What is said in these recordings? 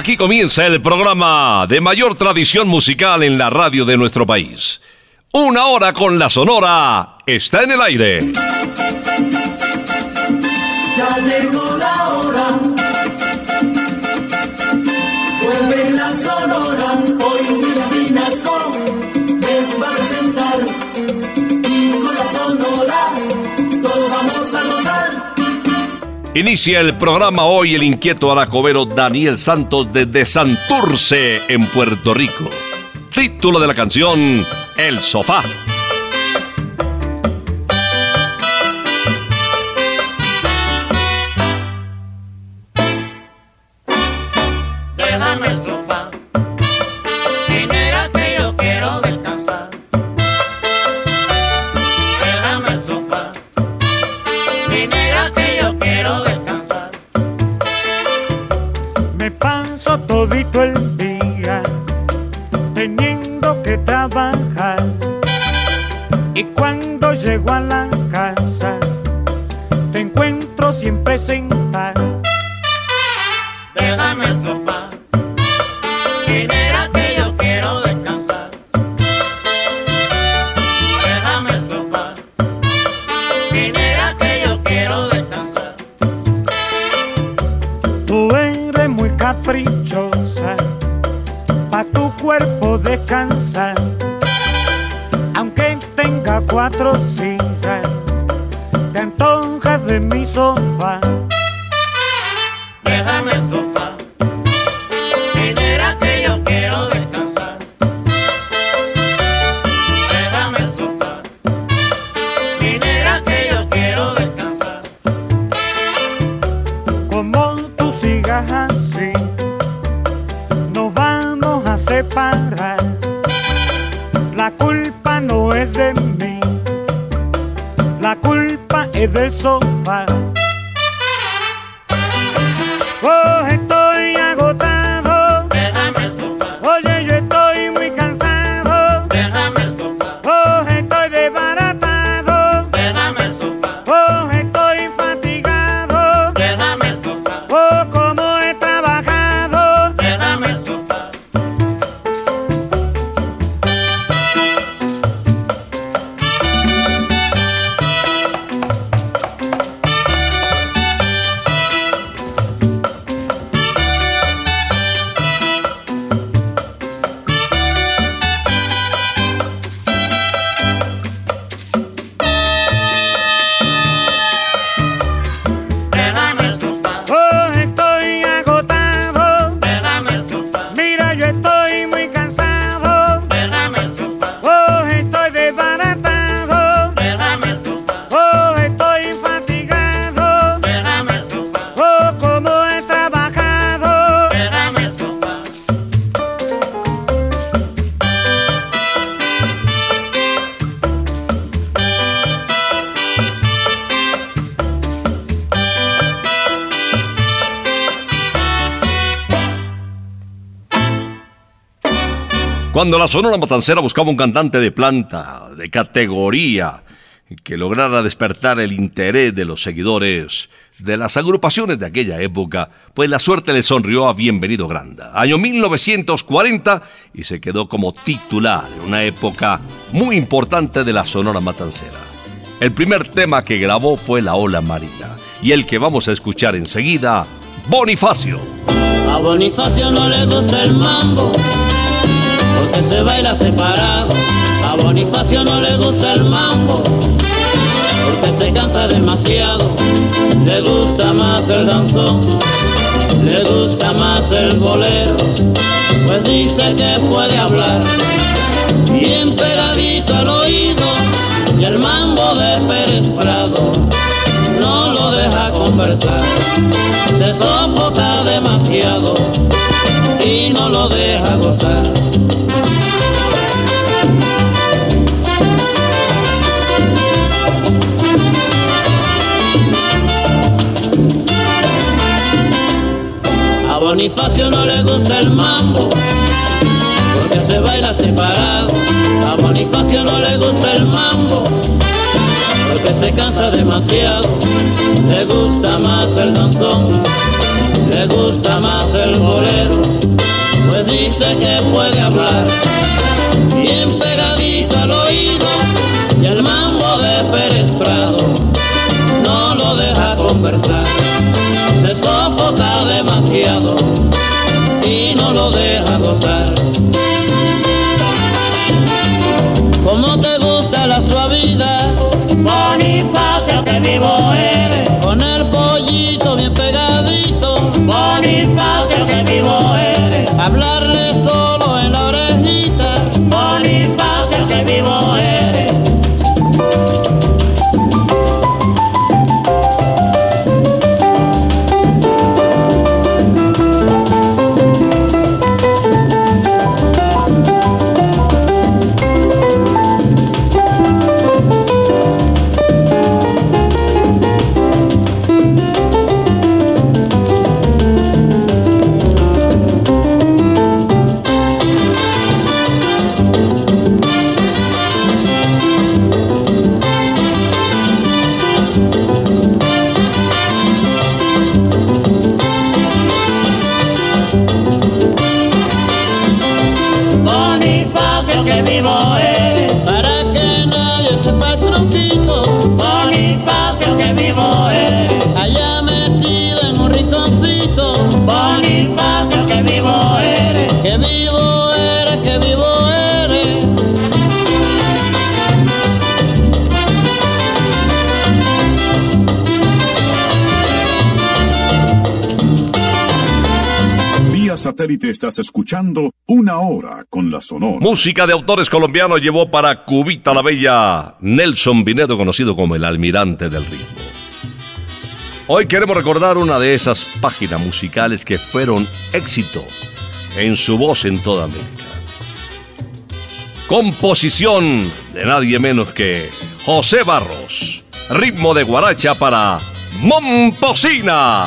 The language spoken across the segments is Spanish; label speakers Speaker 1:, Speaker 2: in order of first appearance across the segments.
Speaker 1: Aquí comienza el programa de mayor tradición musical en la radio de nuestro país. Una hora con la Sonora está en el aire. Inicia el programa hoy el inquieto aracobero Daniel Santos desde Santurce, en Puerto Rico. Título de la canción, El Sofá.
Speaker 2: people Cuando la
Speaker 3: Sonora Matancera buscaba un cantante de planta, de categoría, que lograra despertar el interés de los seguidores de las agrupaciones de aquella época, pues la suerte le sonrió a Bienvenido Granda. Año 1940 y se quedó como titular en una época muy importante de la Sonora Matancera. El primer tema que grabó fue La Ola Marina y el que vamos a escuchar enseguida, Bonifacio.
Speaker 4: A Bonifacio no le gusta el mambo, porque se baila separado. A Bonifacio no le gusta el mambo, porque se cansa demasiado. Le gusta más el danzón, le gusta más el bolero, pues dice que puede hablar bien pegadito al oído y el mambo de Pérez Prado no lo deja conversar, se sofoca demasiado y no lo deja gozar. Bonifacio no le gusta el mambo, porque se baila separado. A Bonifacio no le gusta el mambo, porque se cansa demasiado. Le gusta más el danzón, le gusta más el bolero, pues dice que puede hablar y no lo deja gozar.
Speaker 5: Satélite estás escuchando Una Hora con la Sonora.
Speaker 3: Música de autores colombianos llevó para Cubita la Bella Nelson Vinedo, conocido como el almirante del ritmo. Hoy queremos recordar una de esas páginas musicales que fueron éxito en su voz en toda América. Composición de nadie menos que José Barros. Ritmo de guaracha para Momposina.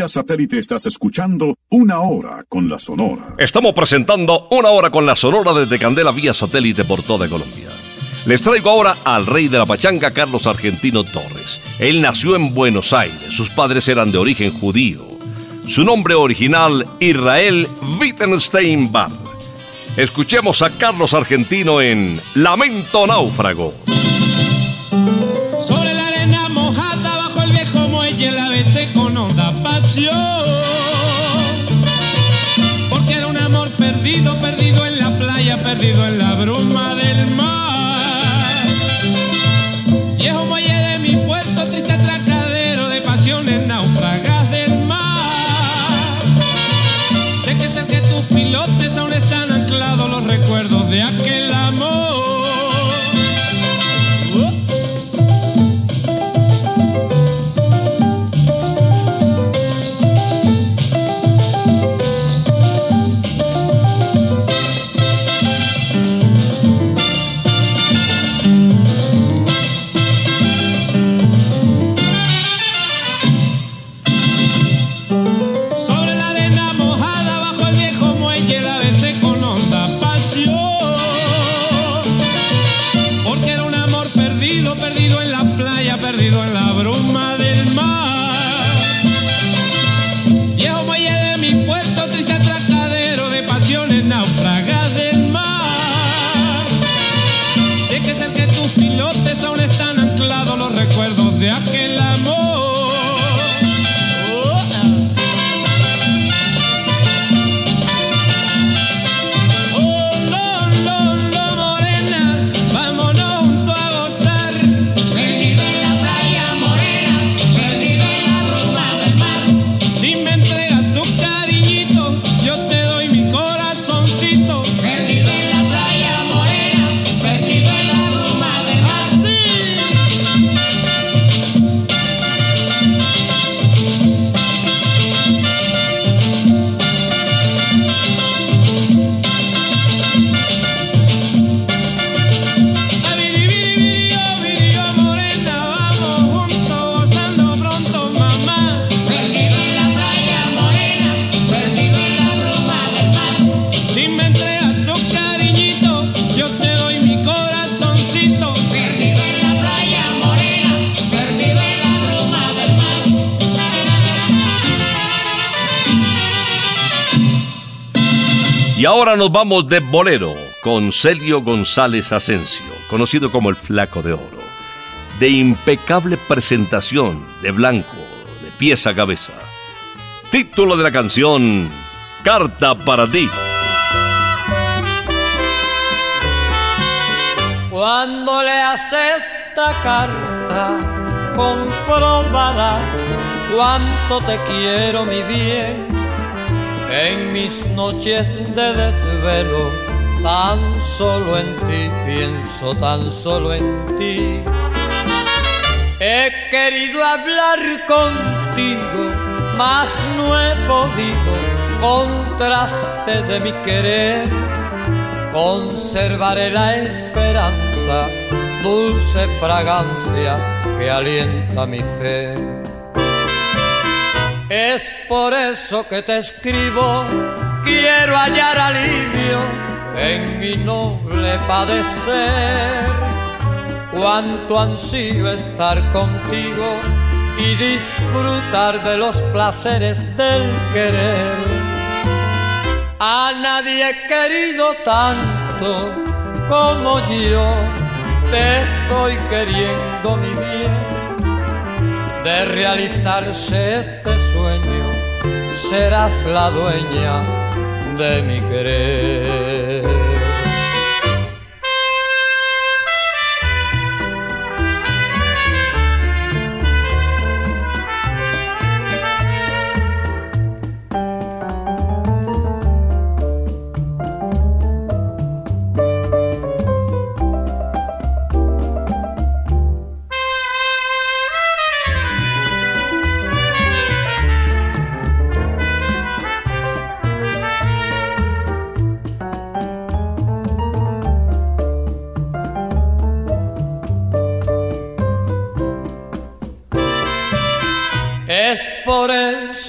Speaker 5: Vía satélite estás escuchando Una Hora con la Sonora.
Speaker 3: Estamos presentando una hora con la Sonora desde Candela vía satélite por toda Colombia. Les traigo ahora al rey de la pachanga, Carlos Argentino Torres. Él nació en Buenos Aires, sus padres eran de origen judío. Su nombre original, Israel Wittgenstein Bar. Escuchemos a Carlos Argentino en Lamento Náufrago. Y ahora nos vamos de bolero con Celio González Asensio, conocido como el Flaco de Oro. De impecable presentación, de blanco, de pies a cabeza. Título de la canción, Carta para ti.
Speaker 6: Cuando leas esta carta, comprobarás cuánto te quiero, mi bien. En mis noches de desvelo, tan solo en ti pienso, tan solo en ti. He querido hablar contigo, mas no he podido, contraste de mi querer. Conservaré la esperanza, dulce fragancia que alienta mi fe. Es por eso que te escribo, quiero hallar alivio en mi noble padecer. Cuánto ansío estar contigo y disfrutar de los placeres del querer. A nadie he querido tanto como yo, te estoy queriendo mi bien. De realizarse este sueño, serás la dueña de mi querer.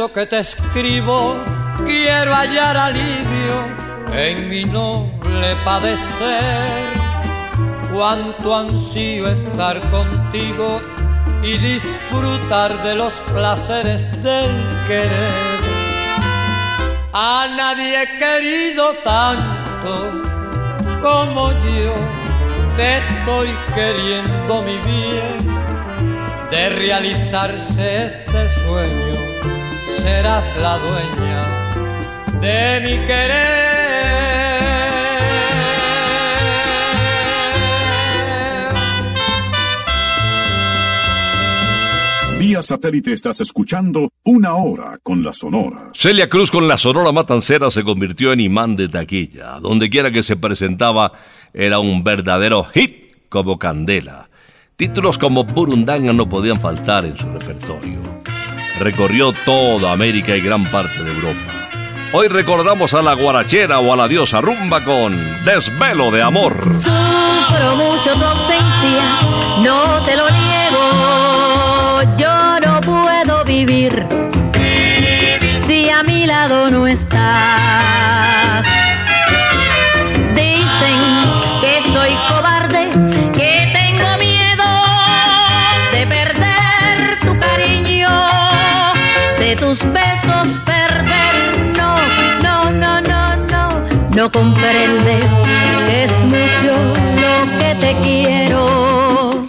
Speaker 6: Que te escribo, quiero hallar alivio en mi noble padecer. Cuánto ansío estar contigo y disfrutar de los placeres del querer. A nadie he querido tanto como yo, te estoy queriendo mi bien de realizarse este sueño, serás la dueña de mi querer.
Speaker 5: Vía satélite estás escuchando Una Hora con la Sonora.
Speaker 3: Celia Cruz con la Sonora Matancera se convirtió en imán de taquilla. Donde quiera que se presentaba era un verdadero hit como Candela. Títulos como Burundanga no podían faltar en su repertorio. Recorrió toda América y gran parte de Europa. Hoy recordamos a la guarachera o a la diosa rumba con Desvelo de Amor.
Speaker 7: Sufro mucho tu ausencia, no te lo niego. Yo no puedo vivir si a mi lado no estás. Dicen no. Comprendes que es mucho lo que te quiero.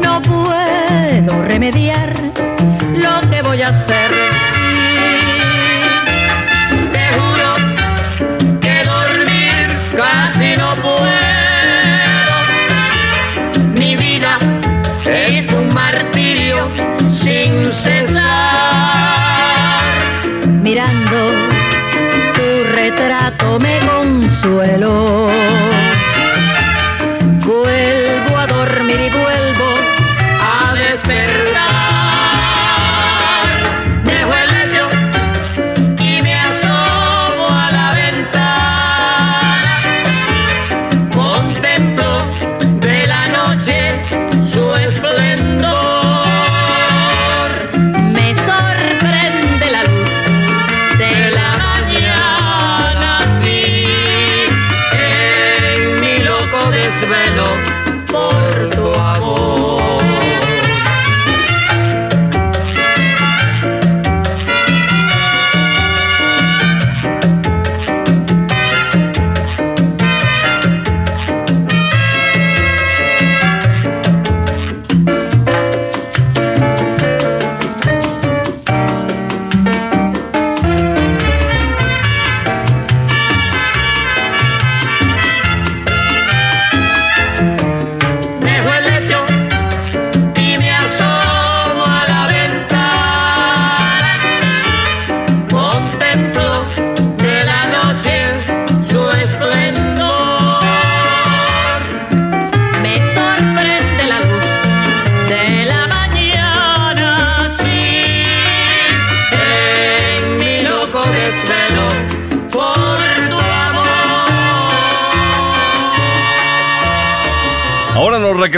Speaker 7: No puedo remediar lo que voy a hacer. Consuelo.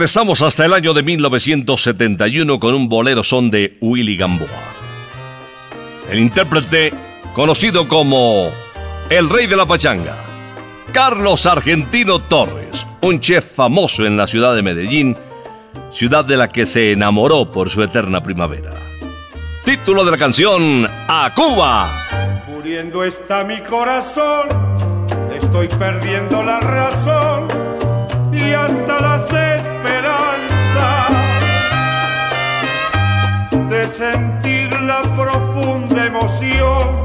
Speaker 3: Regresamos hasta el año de 1971 con un bolero son de Willy Gamboa. El intérprete conocido como el rey de la pachanga, Carlos Argentino Torres, un chef famoso en la ciudad de Medellín, ciudad de la que se enamoró por su eterna primavera. Título de la canción, A Cuba.
Speaker 8: Muriendo está mi corazón, estoy perdiendo la razón y hasta las sentir la profunda emoción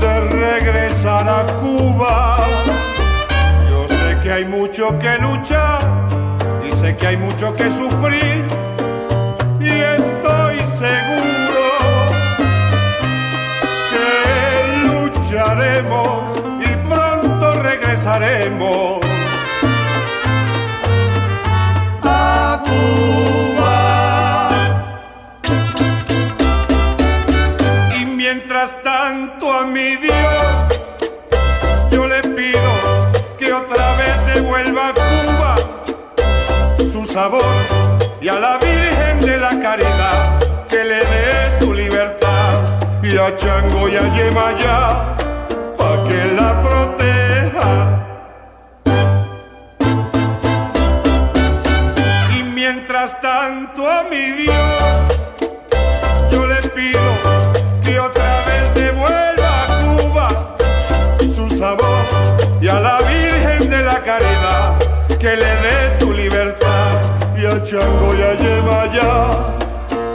Speaker 8: de regresar a Cuba. Yo sé que hay mucho que luchar y sé que hay mucho que sufrir y estoy seguro que lucharemos y pronto regresaremos a Cuba. A mi Dios yo le pido que otra vez devuelva a Cuba su sabor y a la Virgen de la Caridad que le dé su libertad y a Chango y a Yemayá pa' que la proteja. Y mientras tanto a mi Dios yo le pido que otra vez devuelva Chango y a Yemayá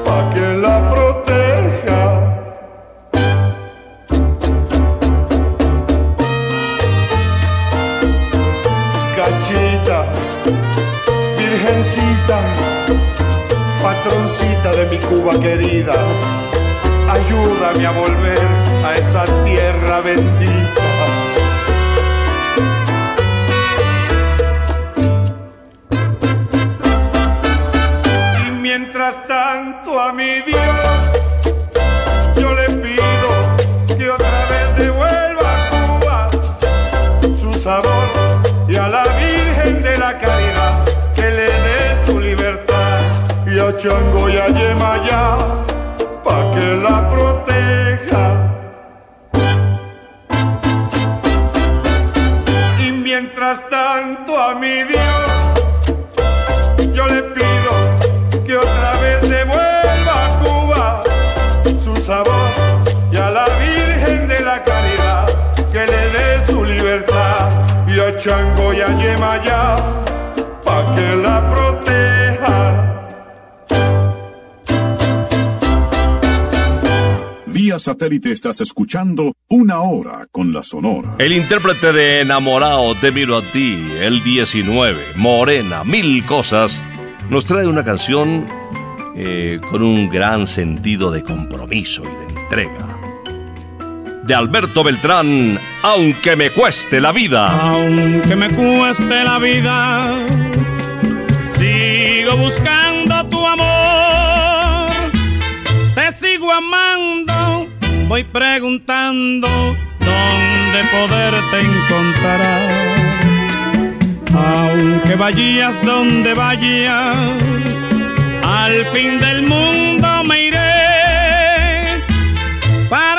Speaker 8: pa' que la proteja. Cachita, virgencita, patroncita de mi Cuba querida, ayúdame a volver a esa tierra bendita. Mientras tanto a mi Dios yo le pido que otra vez devuelva a Cuba su sabor y a la Virgen de la Caridad que le dé su libertad y a Chango y a Yemayá pa' que la proteja. Y mientras tanto a mi Dios Chango y a Yemayá pa' que la proteja.
Speaker 5: Vía satélite estás escuchando Una Hora con la Sonora.
Speaker 3: El intérprete de Enamorado, Te miro a ti, el 19, Morena, Mil Cosas, nos trae una canción eh, con un gran sentido de compromiso y de entrega. De Alberto Beltrán, Aunque me cueste la vida.
Speaker 9: Aunque me cueste la vida, sigo buscando tu amor. Te sigo amando, voy preguntando dónde poderte encontrar. Aunque vayas donde vayas, al fin del mundo me iré para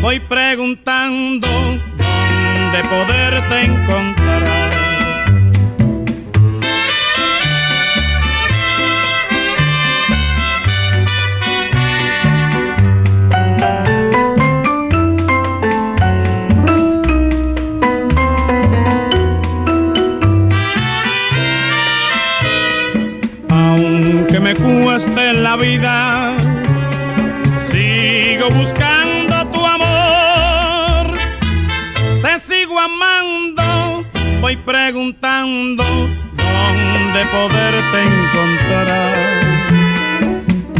Speaker 9: voy preguntando dónde poderte encontrar. Aunque me cueste la vida, preguntando dónde poderte encontrar.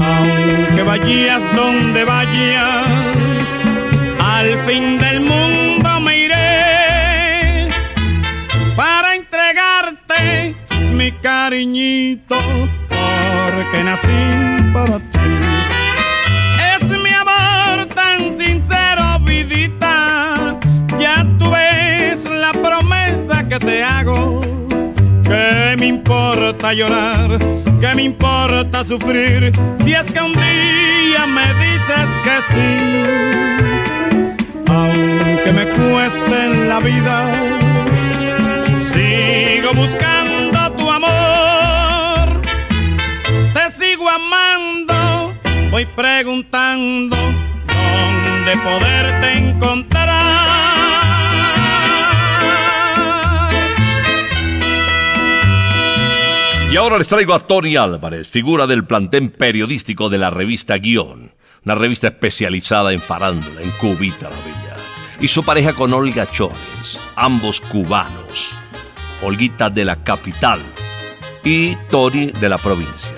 Speaker 9: Aunque vayas donde vayas, al fin del mundo me iré para entregarte mi cariñito, porque nací para ti. Es mi amor tan sincero, vidita. Ya tú ves la promesa que te hago. Me importa llorar, que me importa sufrir, si es que un día me dices que sí. Aunque me cueste en la vida, sigo buscando tu amor. Te sigo amando, voy preguntando dónde poderte encontrar.
Speaker 3: Y ahora les traigo a Tony Álvarez, figura del plantel periodístico de la revista Guión, una revista especializada en farándula, en Cubita la Bella. Y su pareja con Olga Chores, ambos cubanos. Olguita de la capital y Tony de la provincia.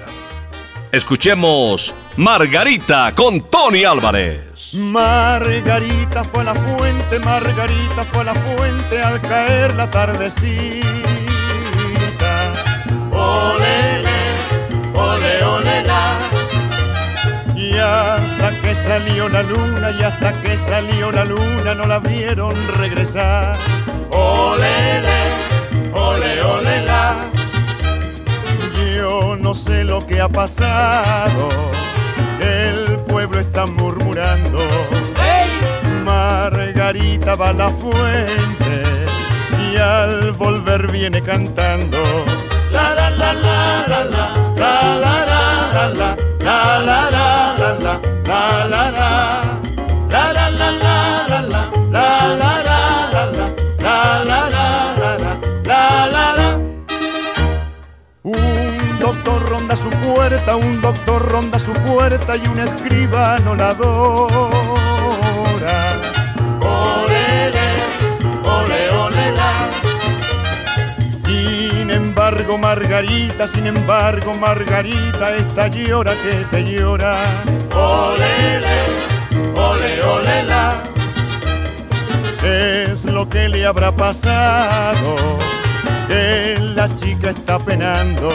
Speaker 3: Escuchemos Margarita con Tony Álvarez.
Speaker 10: Margarita fue la fuente, Margarita fue la fuente al caer la tardecita. Olele, ole, ole, la. Y hasta que salió la luna, y hasta que salió la luna, no la vieron regresar. Olele, ole, ole, la. Yo no sé lo que ha pasado, el pueblo está murmurando. Margarita va a la fuente y al volver viene cantando ronda su puerta, un doctor ronda su puerta y un escribano la embargo, Margarita, sin embargo, Margarita, esta llora que te llora. Olele, ole, ole, la. Es lo que le habrá pasado que la chica está penando.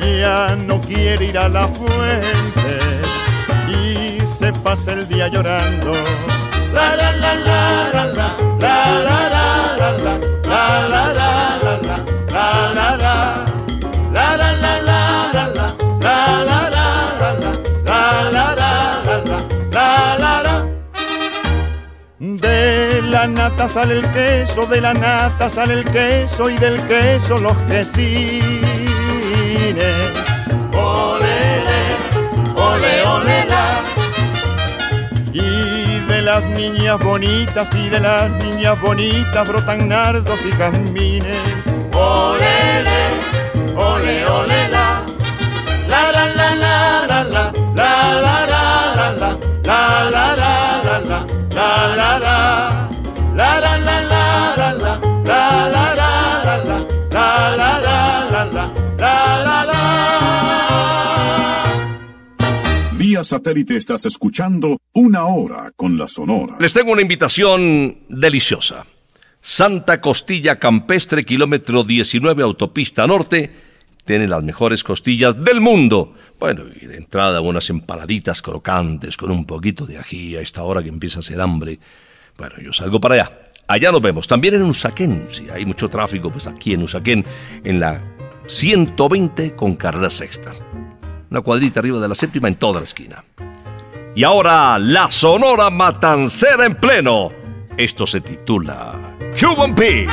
Speaker 10: Ya no quiere ir a la fuente y se pasa el día llorando. La la la la la la la la la la la la la la la la la nata sale el queso, de la nata sale el queso y del queso los quesines. Olele, ole, ole, la. Y de las niñas bonitas y de las niñas bonitas brotan nardos y jazmines. Olele, ole, ole, la. La la la la la la
Speaker 5: Satélite estás escuchando Una Hora con la Sonora.
Speaker 3: Les tengo una invitación deliciosa. Santa Costilla Campestre, kilómetro 19, autopista norte, tiene las mejores costillas del mundo. Bueno, y de entrada unas empanaditas crocantes con un poquito de ají a esta hora que empieza a hacer hambre. Bueno, yo salgo para allá. Allá nos vemos. También en Usaquén, si hay mucho tráfico, pues aquí en Usaquén, en la 120 con carrera sexta. Una cuadrita arriba de la séptima en toda la esquina. Y ahora, la Sonora Matancera en pleno. Esto se titula Cuban Pig.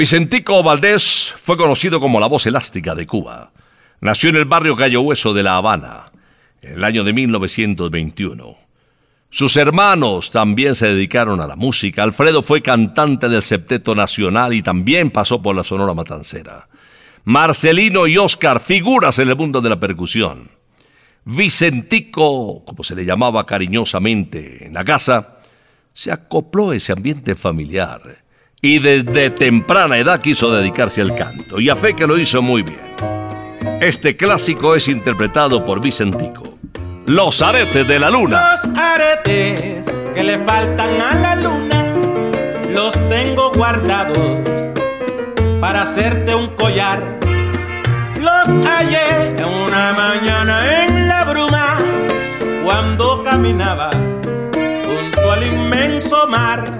Speaker 3: Vicentico Valdés fue conocido como la voz elástica de Cuba. Nació en el barrio Gallo Hueso de La Habana, en el año de 1921. Sus hermanos también se dedicaron a la música. Alfredo fue cantante del Septeto Nacional y también pasó por la Sonora Matancera. Marcelino y Oscar, figuras en el mundo de la percusión. Vicentico, como se le llamaba cariñosamente en la casa, se acopló a ese ambiente familiar y desde temprana edad quiso dedicarse al canto y a fe que lo hizo muy bien. Este clásico es interpretado por Vicentico. Los aretes de la luna.
Speaker 11: Los aretes que le faltan a la luna los tengo guardados para hacerte un collar. Los hallé una mañana en la bruma cuando caminaba junto al inmenso mar.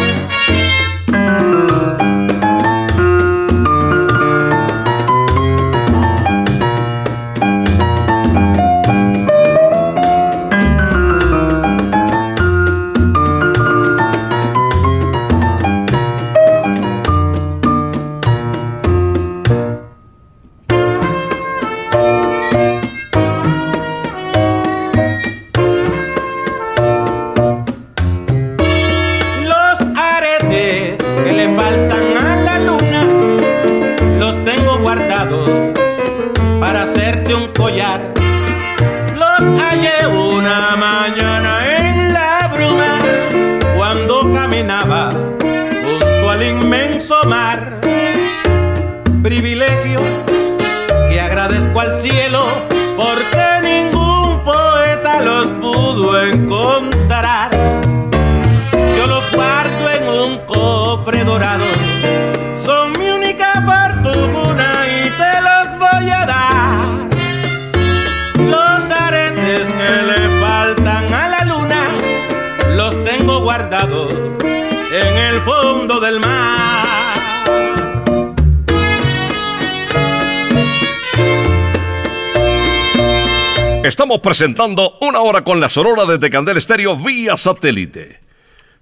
Speaker 3: Presentando una hora con la Sonora desde Candel Estéreo vía satélite.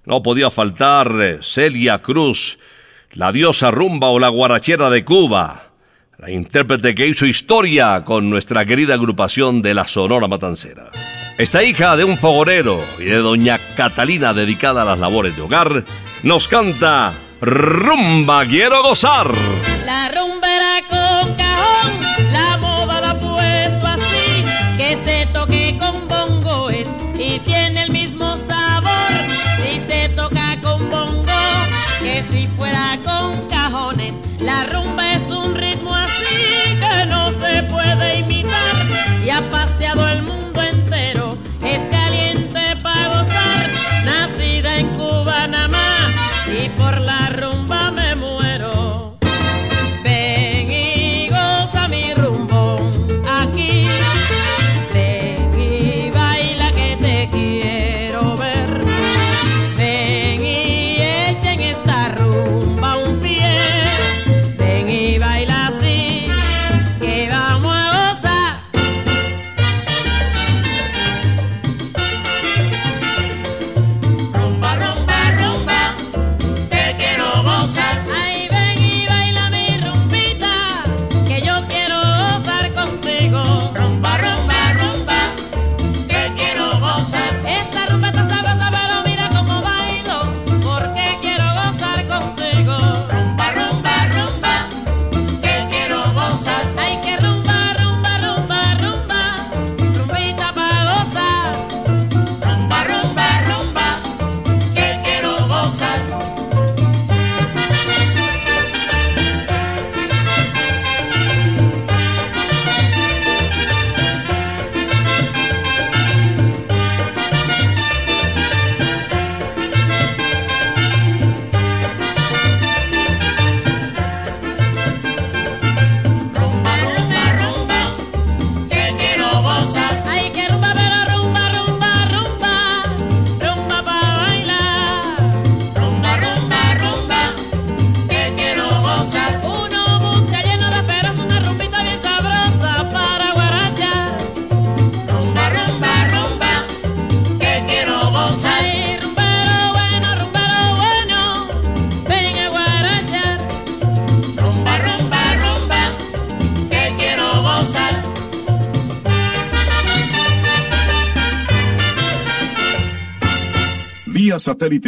Speaker 3: No podía faltar eh, Celia Cruz, la diosa rumba o la guarachera de Cuba, la intérprete que hizo historia con nuestra querida agrupación de la Sonora Matancera. Esta hija de un fogonero y de doña Catalina dedicada a las labores de hogar, nos canta Rumba Quiero Gozar.
Speaker 7: La rumbera con cajón, la con bongo y tiene el mismo sabor. Si se toca con bongo, que si fuera con cajones, la rumba es un ritmo así que no se puede imitar y ha paseado el mundo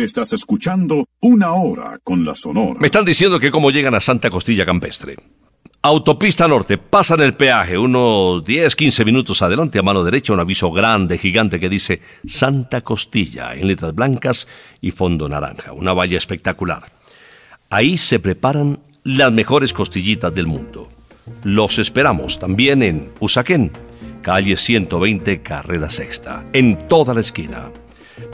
Speaker 5: estás escuchando Una Hora con la Sonora.
Speaker 3: Me están diciendo que cómo llegan a Santa Costilla Campestre. Autopista Norte, pasan el peaje unos 10, 15 minutos adelante a mano derecha, un aviso grande, gigante que dice Santa Costilla en letras blancas y fondo naranja, una valla espectacular. Ahí se preparan las mejores costillitas del mundo. Los esperamos también en Usaquén, calle 120, carrera sexta, en toda la esquina.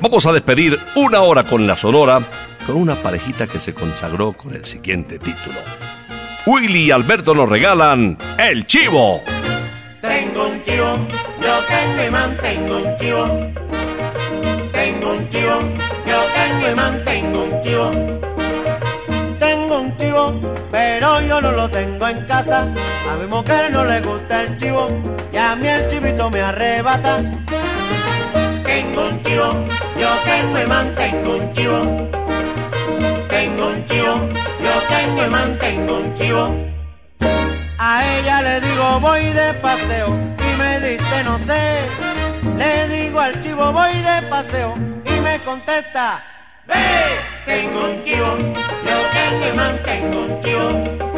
Speaker 3: Vamos a despedir una hora con la Sonora con una parejita que se consagró con el siguiente título. Willy y Alberto nos regalan El Chivo.
Speaker 12: Tengo un chivo, yo tengo y mantengo un chivo. Tengo un chivo, yo tengo y mantengo un chivo. Tengo un chivo, pero yo no lo tengo en casa. A mi mujer no le gusta el chivo y a mí el chivito me arrebata. Tengo un chivo, yo tengo y mantengo un chivo. Tengo un chivo, yo tengo y mantengo un chivo. A ella le digo voy de paseo y me dice no sé. Le digo al chivo voy de paseo y me contesta ve. Tengo un chivo, yo tengo y mantengo un chivo.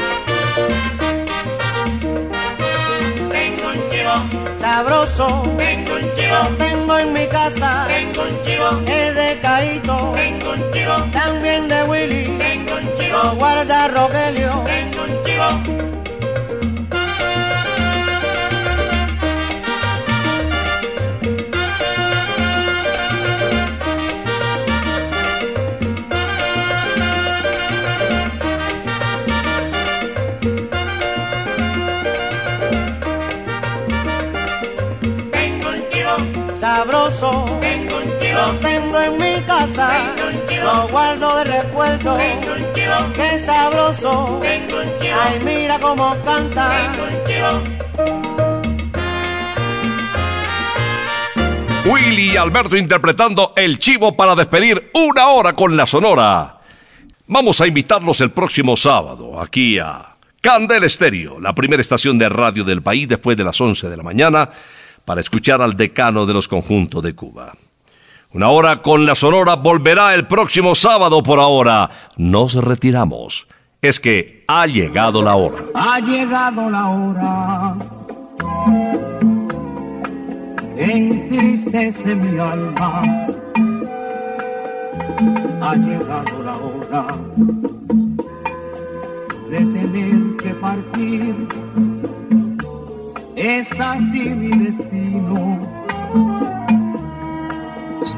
Speaker 12: Sabroso. Tengo un chivo. Tengo en mi casa. Tengo un chivo. Es de Caíto. Tengo un chivo. También de Willy. Tengo un chivo. Guarda Rogelio. Tengo un chivo. Casa. Lo guardo de recuerdo. Qué sabroso. Ay, mira cómo canta.
Speaker 3: Willy y Alberto interpretando El Chivo para despedir una hora con la Sonora. Vamos a invitarlos el próximo sábado aquí a Candel Estéreo, la primera estación de radio del país después de las 11 de la mañana, para escuchar al decano de los conjuntos de Cuba. Una hora con la Sonora volverá el próximo sábado por ahora. Nos retiramos. Es que ha llegado la hora.
Speaker 13: Ha llegado la hora. Entristece mi alma. Ha llegado la hora de tener que partir. Es así mi destino.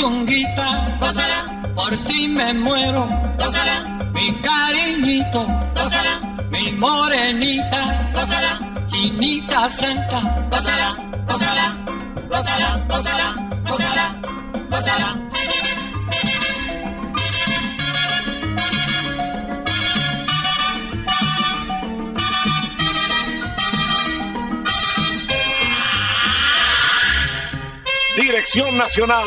Speaker 14: Gózala, santa, gózala, gózala,
Speaker 6: por ti me muero. Mi cariñito, mi morenita, chinita santa, gózala, gózala, gózala, gózala, gózala, gózala.
Speaker 1: Dirección Nacional,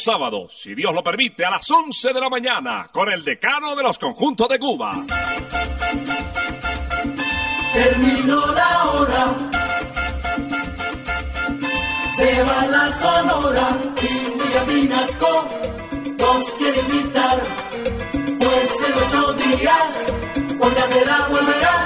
Speaker 1: Sábado, si Dios lo permite, a las 11 de la mañana, con el decano de los conjuntos de Cuba.
Speaker 15: Terminó la hora. Se va la sonora y William Vinasco nos quiere invitar. Pues en ocho días, de la volverá.